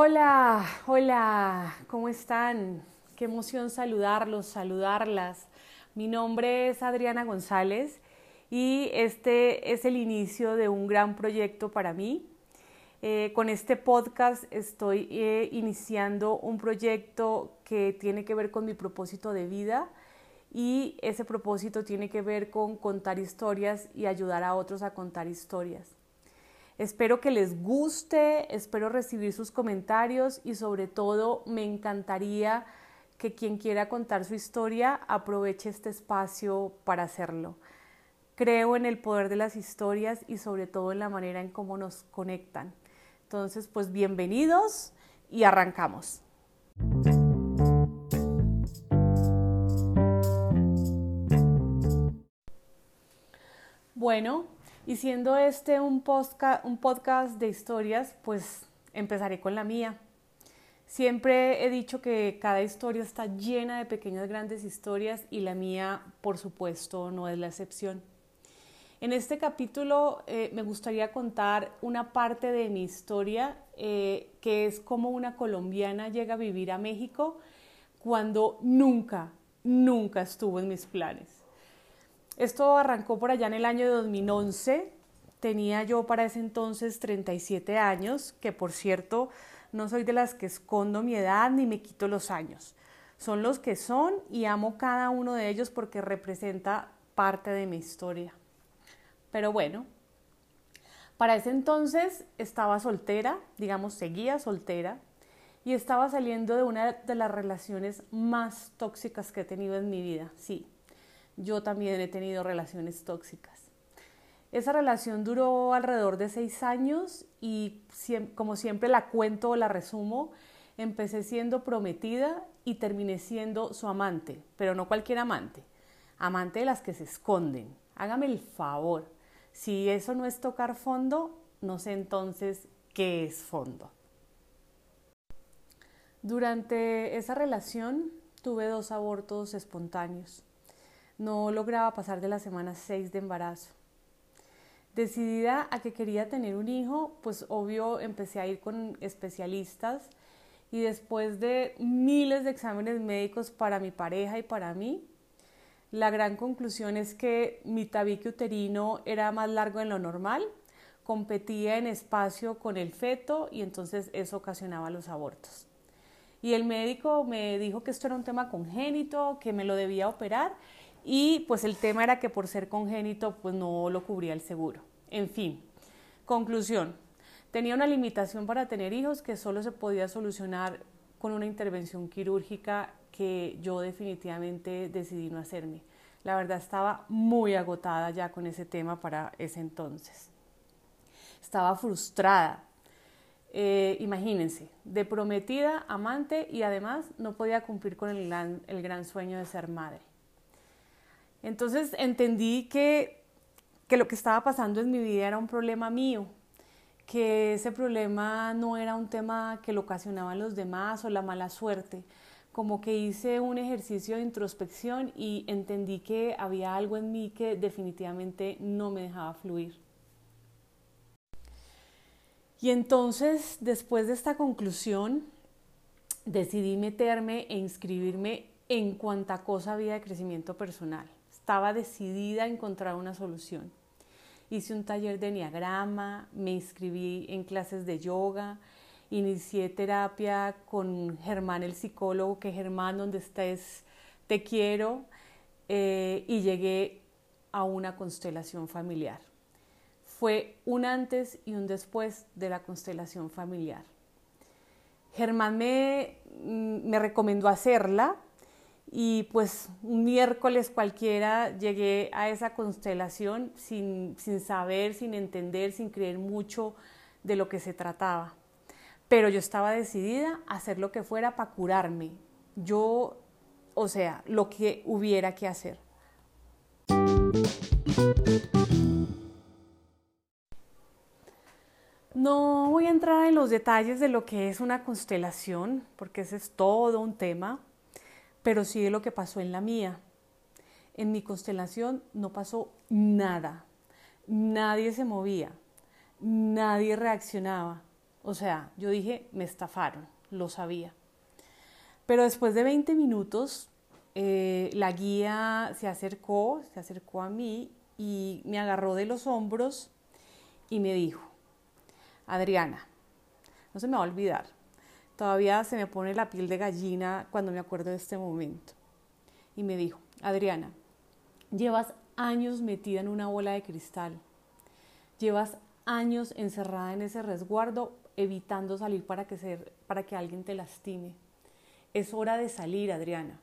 Hola, hola, ¿cómo están? Qué emoción saludarlos, saludarlas. Mi nombre es Adriana González y este es el inicio de un gran proyecto para mí. Eh, con este podcast estoy eh, iniciando un proyecto que tiene que ver con mi propósito de vida y ese propósito tiene que ver con contar historias y ayudar a otros a contar historias. Espero que les guste, espero recibir sus comentarios y sobre todo me encantaría que quien quiera contar su historia aproveche este espacio para hacerlo. Creo en el poder de las historias y sobre todo en la manera en cómo nos conectan. Entonces, pues bienvenidos y arrancamos. Bueno, y siendo este un, podcast de historias, pues empezaré con la mía. Siempre he dicho que cada historia está llena de pequeñas grandes historias y la mía, por supuesto, no es la excepción. En este capítulo eh, me gustaría contar una parte de mi historia, eh, que es cómo una colombiana llega a vivir a México cuando nunca, nunca estuvo en mis planes. Esto arrancó por allá en el año 2011. Tenía yo para ese entonces 37 años, que por cierto no soy de las que escondo mi edad ni me quito los años. Son los que son y amo cada uno de ellos porque representa parte de mi historia. Pero bueno, para ese entonces estaba soltera, digamos, seguía soltera y estaba saliendo de una de las relaciones más tóxicas que he tenido en mi vida, sí, yo también he tenido relaciones tóxicas. Esa relación duró alrededor de seis años y como siempre la cuento o la resumo, empecé siendo prometida y terminé siendo su amante, pero no cualquier amante, amante de las que se esconden. Hágame el favor, si eso no es tocar fondo, no sé entonces qué es fondo. Durante esa relación tuve dos abortos espontáneos no lograba pasar de la semana 6 de embarazo. Decidida a que quería tener un hijo, pues obvio empecé a ir con especialistas y después de miles de exámenes médicos para mi pareja y para mí, la gran conclusión es que mi tabique uterino era más largo de lo normal, competía en espacio con el feto y entonces eso ocasionaba los abortos. Y el médico me dijo que esto era un tema congénito, que me lo debía operar y pues el tema era que por ser congénito pues no lo cubría el seguro. En fin, conclusión, tenía una limitación para tener hijos que solo se podía solucionar con una intervención quirúrgica que yo definitivamente decidí no hacerme. La verdad estaba muy agotada ya con ese tema para ese entonces. Estaba frustrada. Eh, imagínense, de prometida, amante y además no podía cumplir con el el gran sueño de ser madre. Entonces entendí que, que lo que estaba pasando en mi vida era un problema mío, que ese problema no era un tema que lo ocasionaban los demás o la mala suerte. Como que hice un ejercicio de introspección y entendí que había algo en mí que definitivamente no me dejaba fluir. Y entonces, después de esta conclusión, decidí meterme e inscribirme en cuanta cosa había de crecimiento personal estaba decidida a encontrar una solución. Hice un taller de enneagrama, me inscribí en clases de yoga, inicié terapia con Germán el psicólogo, que Germán, donde estés, te quiero, eh, y llegué a una constelación familiar. Fue un antes y un después de la constelación familiar. Germán me, mm, me recomendó hacerla y pues un miércoles cualquiera llegué a esa constelación sin, sin, saber, sin entender, sin creer mucho de lo que se trataba. Pero yo estaba decidida a hacer lo que fuera para curarme. Yo, o sea, lo que hubiera que hacer. No voy a entrar en los detalles de lo que es una constelación, porque ese es todo un tema pero sí lo que pasó en la mía. En mi constelación no pasó nada, nadie se movía, nadie reaccionaba. O sea, yo dije, me estafaron, lo sabía. Pero después de 20 minutos, eh, la guía se acercó, se acercó a mí y me agarró de los hombros y me dijo, Adriana, no se me va a olvidar, todavía se me pone la piel de gallina cuando me acuerdo de este momento. Y me dijo, Adriana, llevas años metida en una bola de cristal, llevas años encerrada en ese resguardo evitando salir para que, para que alguien te lastime. Es hora de salir, Adriana.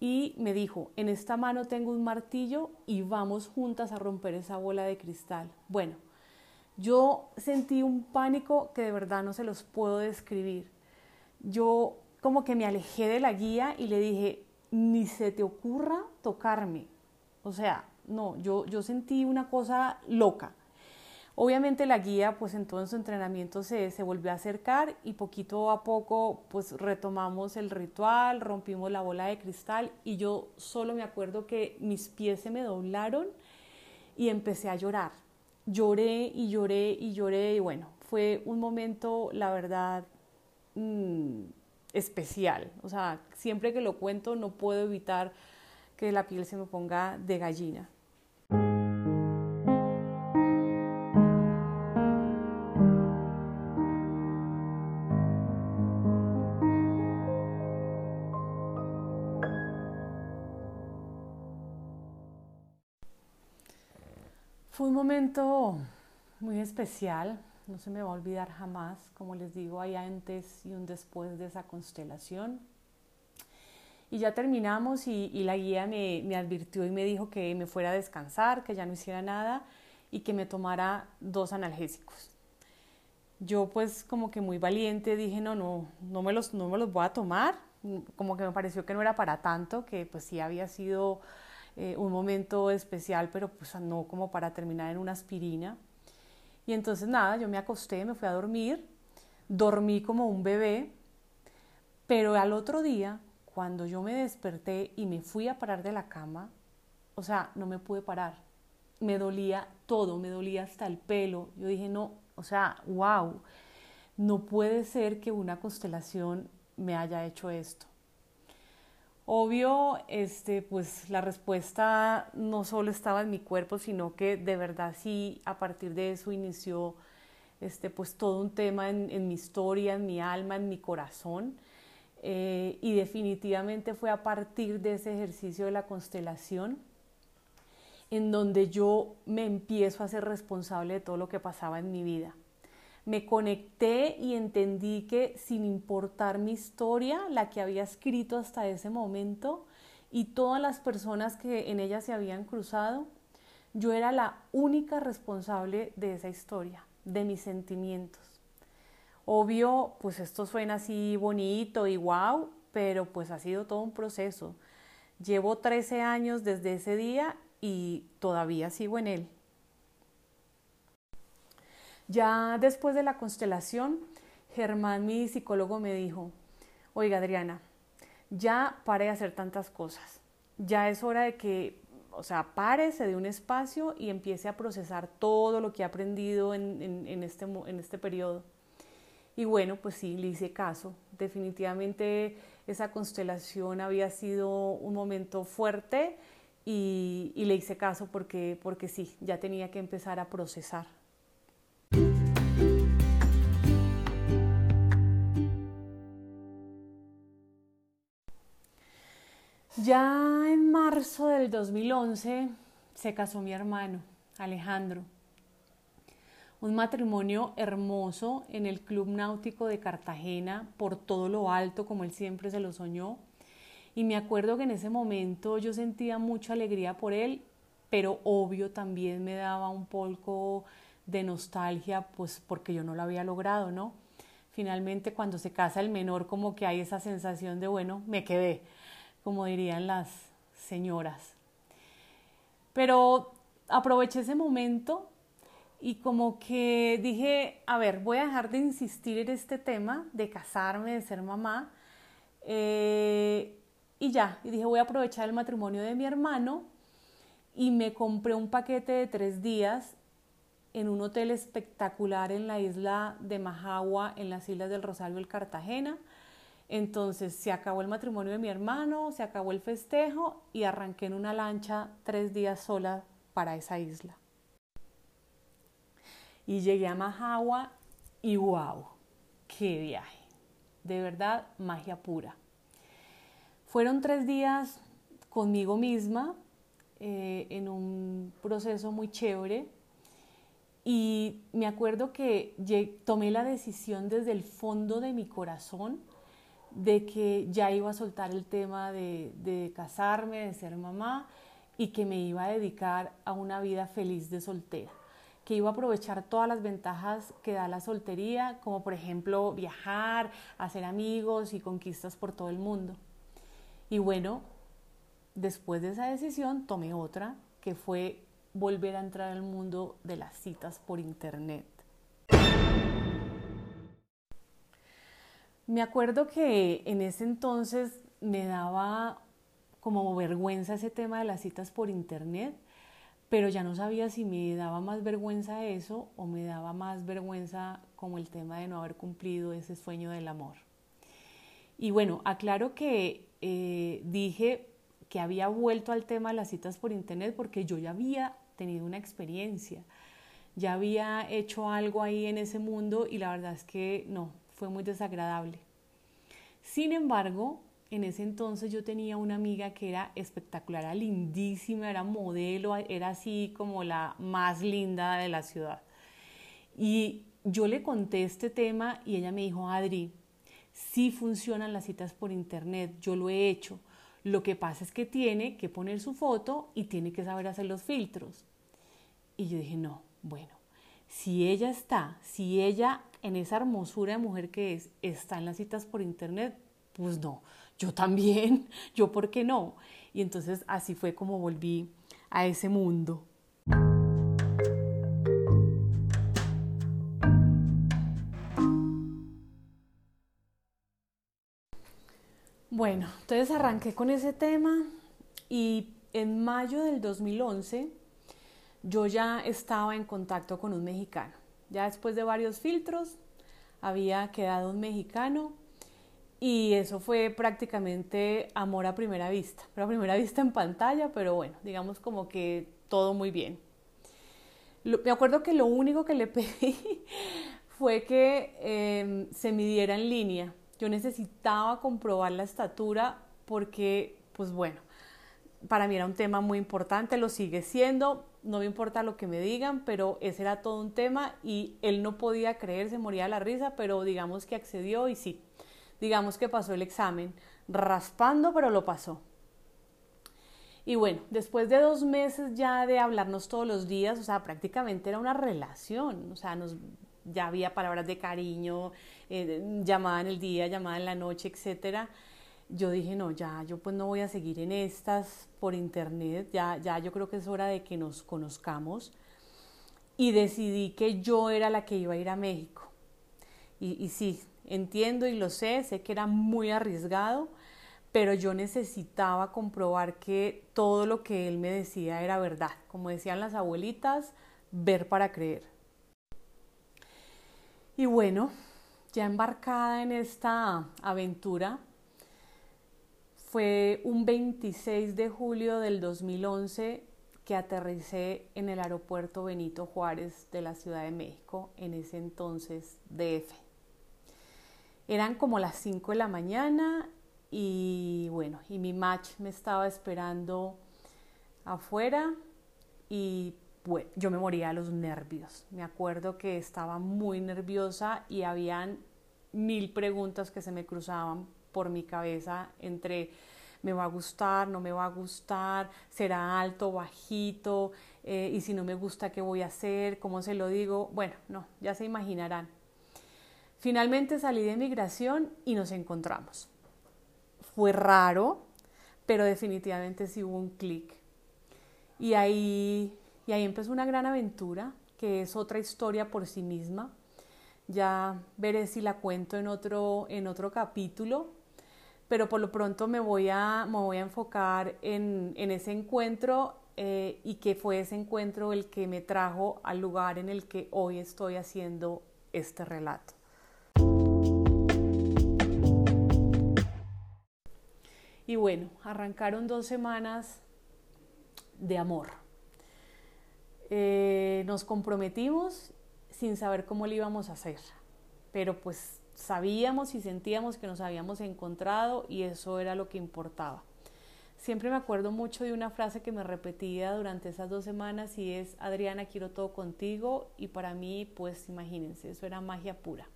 Y me dijo, en esta mano tengo un martillo y vamos juntas a romper esa bola de cristal. Bueno, yo sentí un pánico que de verdad no se los puedo describir. Yo como que me alejé de la guía y le dije, ni se te ocurra tocarme. O sea, no, yo, yo sentí una cosa loca. Obviamente la guía pues en todo su entrenamiento se, se, volvió a acercar y poquito a poco pues retomamos el ritual, rompimos la bola de cristal y yo solo me acuerdo que mis pies se me doblaron y empecé a llorar. Lloré y lloré y lloré y bueno, fue un momento la verdad mmm, especial. O sea, siempre que lo cuento no puedo evitar que la piel se me ponga de gallina. Momento muy especial, no se me va a olvidar jamás, como les digo, hay antes y un después de esa constelación. Y ya terminamos y, la guía me, me, advirtió y me dijo que me fuera a descansar, que ya no hiciera nada y que me tomara dos analgésicos. Yo pues como que muy valiente dije, no, no, no me los, no me los voy a tomar, como que me pareció que no era para tanto, que pues sí había sido eh, un momento especial, pero pues no como para terminar en una aspirina. Y entonces nada, yo me acosté, me fui a dormir, dormí como un bebé, pero al otro día, cuando yo me desperté y me fui a parar de la cama, o sea, no me pude parar. Me dolía todo, me dolía hasta el pelo. Yo dije, no, o sea, wow, no puede ser que una constelación me haya hecho esto. Obvio, este, pues la respuesta no solo estaba en mi cuerpo, sino que de verdad sí, a partir de eso inició este, pues todo un tema en, mi historia, en mi alma, en mi corazón. Eh, y definitivamente fue a partir de ese ejercicio de la constelación en donde yo me empiezo a ser responsable de todo lo que pasaba en mi vida me conecté y entendí que sin importar mi historia, la que había escrito hasta ese momento y todas las personas que en ella se habían cruzado, yo era la única responsable de esa historia, de mis sentimientos. Obvio, pues esto suena así bonito y wow, pero pues ha sido todo un proceso. Llevo 13 años desde ese día y todavía sigo en él. Ya después de la constelación, Germán, mi psicólogo, me dijo, oiga Adriana, ya pare de hacer tantas cosas, ya es hora de que, o sea, pare, se dé un espacio y empiece a procesar todo lo que ha aprendido en, este, en este periodo. Y bueno, pues sí, le hice caso. Definitivamente esa constelación había sido un momento fuerte y, y le hice caso porque, porque sí, ya tenía que empezar a procesar. Ya en marzo del 2011 se casó mi hermano, Alejandro. Un matrimonio hermoso en el Club Náutico de Cartagena, por todo lo alto, como él siempre se lo soñó. Y me acuerdo que en ese momento yo sentía mucha alegría por él, pero obvio también me daba un poco de nostalgia, pues porque yo no lo había logrado, ¿no? Finalmente cuando se casa el menor como que hay esa sensación de, bueno, me quedé como dirían las señoras. Pero aproveché ese momento y como que dije, a ver, voy a dejar de insistir en este tema de casarme, de ser mamá. Eh, y ya, y dije, voy a aprovechar el matrimonio de mi hermano y me compré un paquete de tres días en un hotel espectacular en la isla de Majagua, en las Islas del Rosario, el Cartagena. Entonces se acabó el matrimonio de mi hermano, se acabó el festejo y arranqué en una lancha tres días sola para esa isla. Y llegué a Majagua y wow, qué viaje. De verdad, magia pura. Fueron tres días conmigo misma eh, en un proceso muy chévere y me acuerdo que tomé la decisión desde el fondo de mi corazón de que ya iba a soltar el tema de, de casarme, de ser mamá y que me iba a dedicar a una vida feliz de soltera que iba a aprovechar todas las ventajas que da la soltería, como por ejemplo viajar, hacer amigos y conquistas por todo el mundo. Y bueno, después de esa decisión tomé otra, que fue volver a entrar al mundo de las citas por internet. Me acuerdo que en ese entonces me daba como vergüenza ese tema de las citas por internet, pero ya no sabía si me daba más vergüenza eso o me daba más vergüenza como el tema de no haber cumplido ese sueño del amor. Y bueno, aclaro que eh, dije que había vuelto al tema de las citas por internet porque yo ya había tenido una experiencia, ya había hecho algo ahí en ese mundo y la verdad es que no, fue muy desagradable. Sin embargo, en ese entonces yo tenía una amiga que era espectacular, era lindísima, era modelo, era así como la más linda de la ciudad. Y yo le conté este tema y ella me dijo, Adri, sí funcionan las citas por internet, yo lo he hecho. Lo que pasa es que tiene que poner su foto y tiene que saber hacer los filtros. Y yo dije, no, bueno, si ella está, si ella en esa hermosura de mujer que es, está en las citas por internet, pues no, yo también, yo por qué no. Y entonces así fue como volví a ese mundo. Bueno, entonces arranqué con ese tema y en mayo del 2011 yo ya estaba en contacto con un mexicano. Ya después de varios filtros había quedado un mexicano y eso fue prácticamente amor a primera vista, pero a primera vista en pantalla, pero bueno, digamos como que todo muy bien. me acuerdo que lo único que le pedí fue que em, se midiera en línea. Yo necesitaba comprobar la estatura porque, pues bueno, para mí era un tema muy importante, lo sigue siendo, no me importa lo que me digan, pero ese era todo un tema y él no podía creer, se moría de la risa, pero digamos que accedió y sí, digamos que pasó el examen, raspando, pero lo pasó. Y bueno, después de dos meses ya de hablarnos todos los días, o sea, prácticamente era una relación, o sea, nos, ya había palabras de cariño, eh, llamada en el día, llamada en la noche, etcétera. Yo dije, no, ya, yo pues no voy a seguir en estas por internet, ya, ya yo creo que es hora de que nos conozcamos. Y decidí que yo era la que iba a ir a México. Y, y sí, Entiendo y lo sé, sé que era muy arriesgado, pero yo necesitaba comprobar que todo lo que él me decía era verdad. Como decían las abuelitas, ver para creer. Y bueno, ya embarcada en esta aventura, fue un 26 de julio del 2011 que aterricé en el aeropuerto Benito Juárez de la Ciudad de México, en ese entonces DF. Eran como las 5 de la mañana y bueno, y mi match me estaba esperando afuera y yo me moría de los nervios. Me acuerdo que estaba muy nerviosa y habían mil preguntas que se me cruzaban por mi cabeza entre me va a gustar, no me va a gustar, será alto, bajito, eh, y si no me gusta, ¿qué voy a hacer? ¿Cómo se lo digo? Bueno, no, ya se imaginarán. Finalmente salí de migración y nos encontramos. Fue raro, pero definitivamente sí hubo un clic. Y ahí, y ahí empezó una gran aventura, que es otra historia por sí misma. Ya veré si la cuento en otro, en otro capítulo, pero por lo pronto me voy a, me voy a enfocar en, en ese encuentro eh, y que fue ese encuentro el que me trajo al lugar en el que hoy estoy haciendo este relato. Y bueno, arrancaron dos semanas de amor. Eh, nos comprometimos sin saber cómo lo íbamos a hacer, pero pues sabíamos y sentíamos que nos habíamos encontrado y eso era lo que importaba. Siempre me acuerdo mucho de una frase que me repetía durante esas dos semanas y es, Adriana, quiero todo contigo y para mí, pues imagínense, eso era magia pura.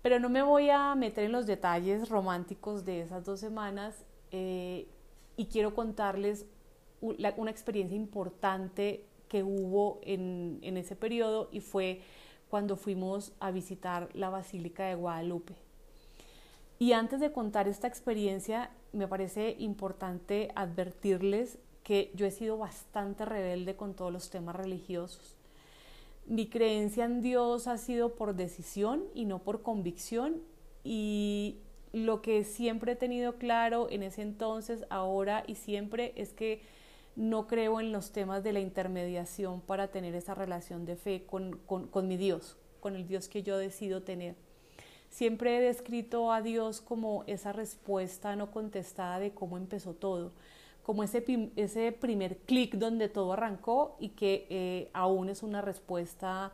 Pero no me voy a meter en los detalles románticos de esas dos semanas eh, y quiero contarles una experiencia importante que hubo en, en ese periodo y fue cuando fuimos a visitar la Basílica de Guadalupe. Y antes de contar esta experiencia, me parece importante advertirles que yo he sido bastante rebelde con todos los temas religiosos. Mi creencia en Dios ha sido por decisión y no por convicción y lo que siempre he tenido claro en ese entonces, ahora y siempre es que no creo en los temas de la intermediación para tener esa relación de fe con, con mi Dios, con el Dios que yo decido tener. Siempre he descrito a Dios como esa respuesta no contestada de cómo empezó todo, como ese, ese primer clic donde todo arrancó y que eh, aún es una respuesta,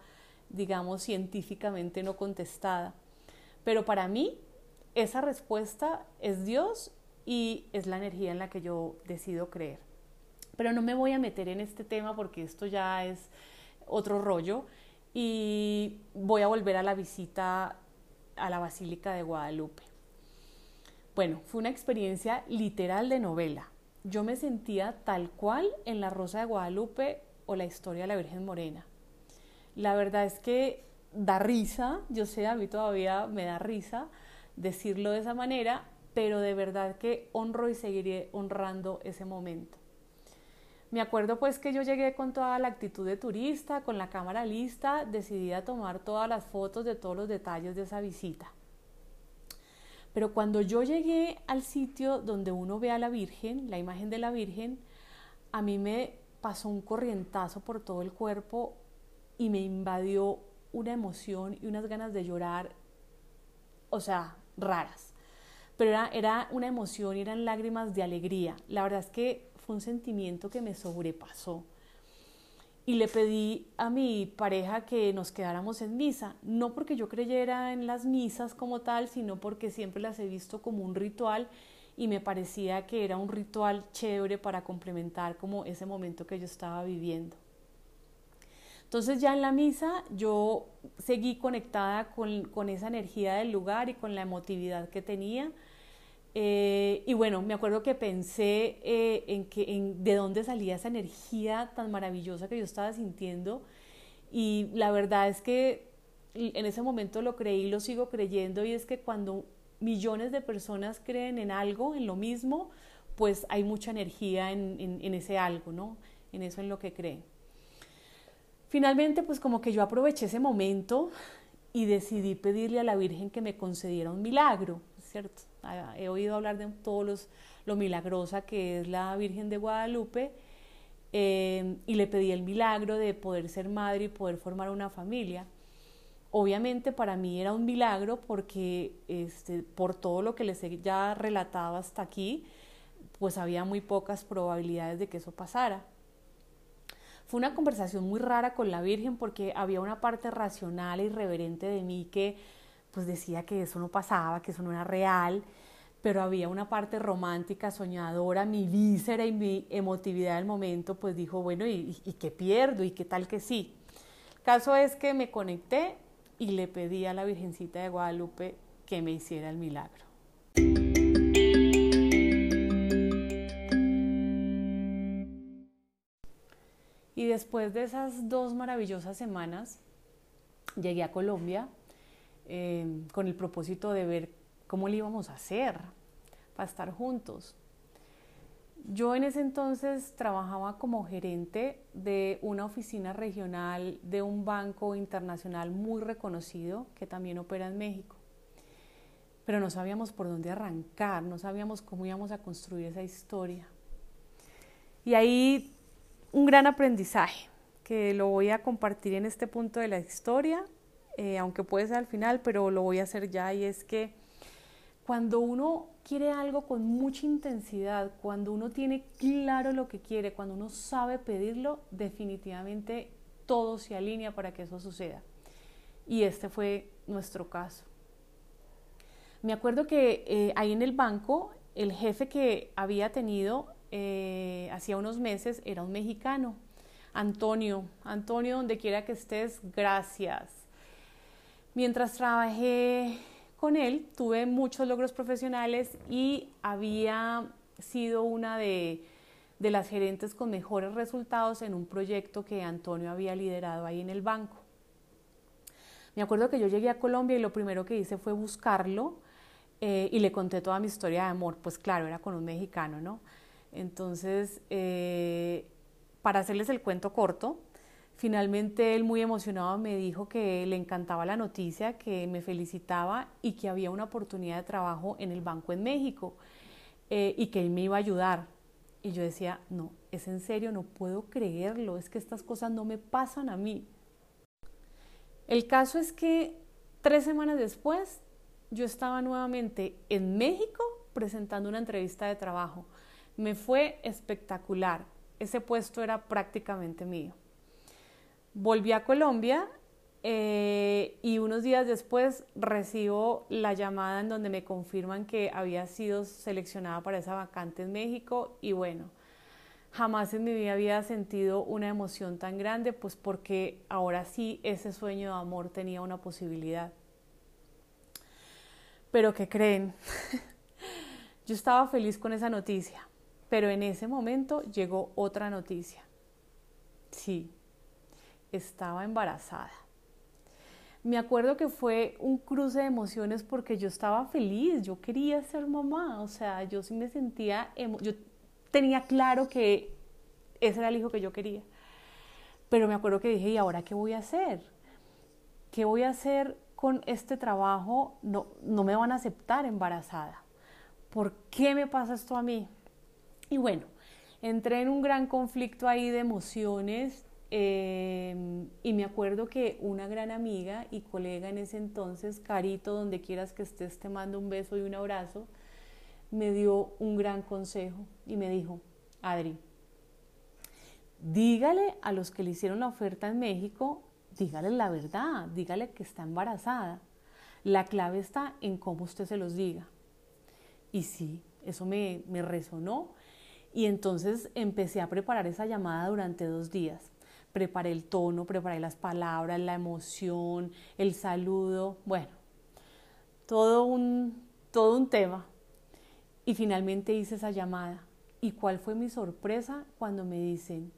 digamos, científicamente no contestada. Pero para mí, esa respuesta es Dios y es la energía en la que yo decido creer. Pero no me voy a meter en este tema porque esto ya es otro rollo y voy a volver a la visita a la Basílica de Guadalupe. Bueno, fue una experiencia literal de novela. Yo me sentía tal cual en La Rosa de Guadalupe o la historia de la Virgen Morena. La verdad es que da risa, yo sé, a mí todavía me da risa decirlo de esa manera, pero de verdad que honro y seguiré honrando ese momento. Me acuerdo pues que yo llegué con toda la actitud de turista, con la cámara lista, decidí a tomar todas las fotos de todos los detalles de esa visita. Pero cuando yo llegué al sitio donde uno ve a la Virgen, la imagen de la Virgen, a mí me pasó un corrientazo por todo el cuerpo y me invadió una emoción y unas ganas de llorar, o sea, raras. Pero era, era una emoción y eran lágrimas de alegría. La verdad es que un sentimiento que me sobrepasó. Y le pedí a mi pareja que nos quedáramos en misa, no porque yo creyera en las misas como tal, sino porque siempre las he visto como un ritual y me parecía que era un ritual chévere para complementar como ese momento que yo estaba viviendo. Entonces ya en la misa yo seguí conectada con, con esa energía del lugar y con la emotividad que tenía eh, y bueno, me acuerdo que pensé eh, en, que, en de dónde salía esa energía tan maravillosa que yo estaba sintiendo y la verdad es que en ese momento lo creí lo sigo creyendo y es que cuando millones de personas creen en algo, en lo mismo, pues hay mucha energía en, en, en ese algo, ¿no? En eso en lo que creen. Finalmente, pues como que yo aproveché ese momento y decidí pedirle a la Virgen que me concediera un milagro, ¿cierto? Ah, he oído hablar de todos lo milagrosa que es la Virgen de Guadalupe eh, y le pedí el milagro de poder ser madre y poder formar una familia. Obviamente para mí era un milagro porque este, por todo lo que les he ya relatado hasta aquí, pues había muy pocas probabilidades de que eso pasara. Fue una conversación muy rara con la Virgen porque había una parte racional y reverente de mí que pues decía que eso no pasaba, que eso no era real, pero había una parte romántica, soñadora, mi víscera y mi emotividad del momento, pues dijo, bueno, ¿y, qué pierdo? ¿Y qué tal que sí? Caso es que me conecté y le pedí a la Virgencita de Guadalupe que me hiciera el milagro. Y después de esas dos maravillosas semanas, llegué a Colombia eh, con el propósito de ver cómo le íbamos a hacer para estar juntos. Yo en ese entonces trabajaba como gerente de una oficina regional de un banco internacional muy reconocido que también opera en México. Pero no sabíamos por dónde arrancar, no sabíamos cómo íbamos a construir esa historia. Y ahí un gran aprendizaje que lo voy a compartir en este punto de la historia, eh, aunque puede ser al final, pero lo voy a hacer ya y es que cuando uno quiere algo con mucha intensidad, cuando uno tiene claro lo que quiere, cuando uno sabe pedirlo, definitivamente todo se alinea para que eso suceda. Y este fue nuestro caso. Me acuerdo que eh, ahí en el banco, el jefe que había tenido eh, hacía unos meses era un mexicano, Antonio. Antonio, donde quiera que estés, gracias. Mientras trabajé con él tuve muchos logros profesionales y había sido una de, las gerentes con mejores resultados en un proyecto que Antonio había liderado ahí en el banco. Me acuerdo que yo llegué a Colombia y lo primero que hice fue buscarlo eh, y le conté toda mi historia de amor. Pues claro, era con un mexicano, ¿no? Entonces, eh, para hacerles el cuento corto, Finalmente él muy emocionado me dijo que le encantaba la noticia, que me felicitaba y que había una oportunidad de trabajo en el banco en México eh, y que él me iba a ayudar. Y yo decía, no, es en serio, no puedo creerlo, es que estas cosas no me pasan a mí. El caso es que tres semanas después yo estaba nuevamente en México presentando una entrevista de trabajo. Me fue espectacular, ese puesto era prácticamente mío. Volví a Colombia eh, y unos días después recibo la llamada en donde me confirman que había sido seleccionada para esa vacante en México y bueno, jamás en mi vida había sentido una emoción tan grande, pues porque ahora sí ese sueño de amor tenía una posibilidad. Pero ¿qué creen? Yo estaba feliz con esa noticia, pero en ese momento llegó otra noticia. Sí, estaba embarazada. Me acuerdo que fue un cruce de emociones porque yo estaba feliz, yo quería ser mamá, o sea, yo sí me sentía, yo tenía claro que ese era el hijo que yo quería. Pero me acuerdo que dije, ¿y ahora qué voy a hacer? ¿Qué voy a hacer con este trabajo? No, no me van a aceptar embarazada. ¿Por qué me pasa esto a mí? Y bueno, entré en un gran conflicto ahí de emociones Em, y me acuerdo que una gran amiga y colega en ese entonces, Carito, donde quieras que estés, te mando un beso y un abrazo, me dio un gran consejo y me dijo, Adri, dígale a los que le hicieron la oferta en México, dígale la verdad, dígale que está embarazada. La clave está en cómo usted se los diga. Y sí, eso me, me resonó. Y entonces empecé a preparar esa llamada durante dos días preparé el tono, preparé las palabras, la emoción, el saludo, bueno, todo un, todo un tema. Y finalmente hice esa llamada. ¿Y cuál fue mi sorpresa cuando me dicen,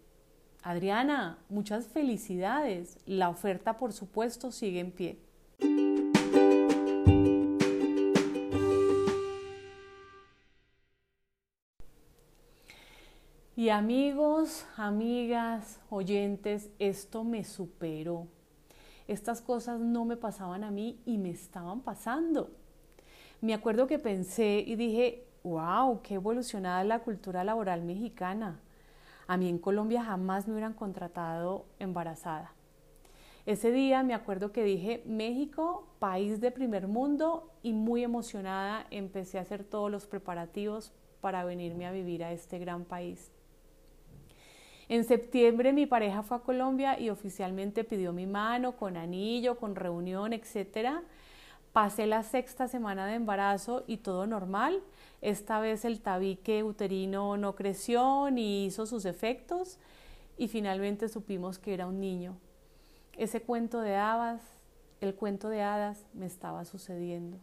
Adriana, muchas felicidades, la oferta por supuesto sigue en pie? Y amigos, amigas, oyentes, esto me superó. Estas cosas no me pasaban a mí y me estaban pasando. Me acuerdo que pensé y dije, wow, qué evolucionada la cultura laboral mexicana. A mí en Colombia jamás me hubieran contratado embarazada. Ese día me acuerdo que dije, México, país de primer mundo, y muy emocionada empecé a hacer todos los preparativos para venirme a vivir a este gran país. En septiembre mi pareja fue a Colombia y oficialmente pidió mi mano con anillo, con reunión, etc. Pasé la sexta semana de embarazo y todo normal. Esta vez el tabique uterino no creció ni hizo sus efectos y finalmente supimos que era un niño. Ese cuento de hadas, el cuento de hadas me estaba sucediendo.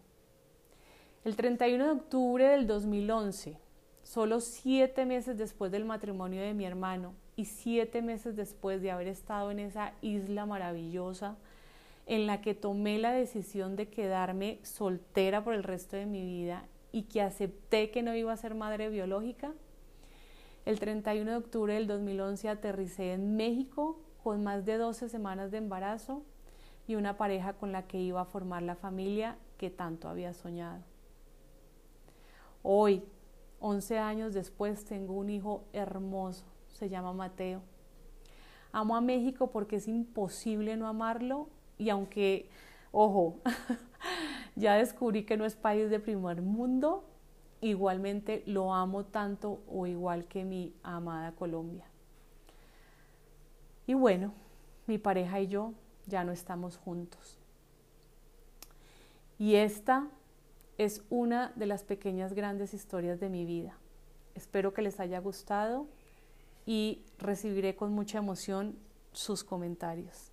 El 31 de octubre del 2011, solo siete meses después del matrimonio de mi hermano, y siete meses después de haber estado en esa isla maravillosa en la que tomé la decisión de quedarme soltera por el resto de mi vida y que acepté que no iba a ser madre biológica, el 31 de octubre del 2011 aterricé en México con más de 12 semanas de embarazo y una pareja con la que iba a formar la familia que tanto había soñado. Hoy, 11 años después, tengo un hijo hermoso se llama Mateo. amo a México porque es imposible no amarlo y aunque, ojo, ya descubrí que no es país de primer mundo, igualmente lo amo tanto o igual que mi amada Colombia. Y bueno, mi pareja y yo ya no estamos juntos. Y esta es una de las pequeñas grandes historias de mi vida. Espero que les haya gustado y recibiré con mucha emoción sus comentarios.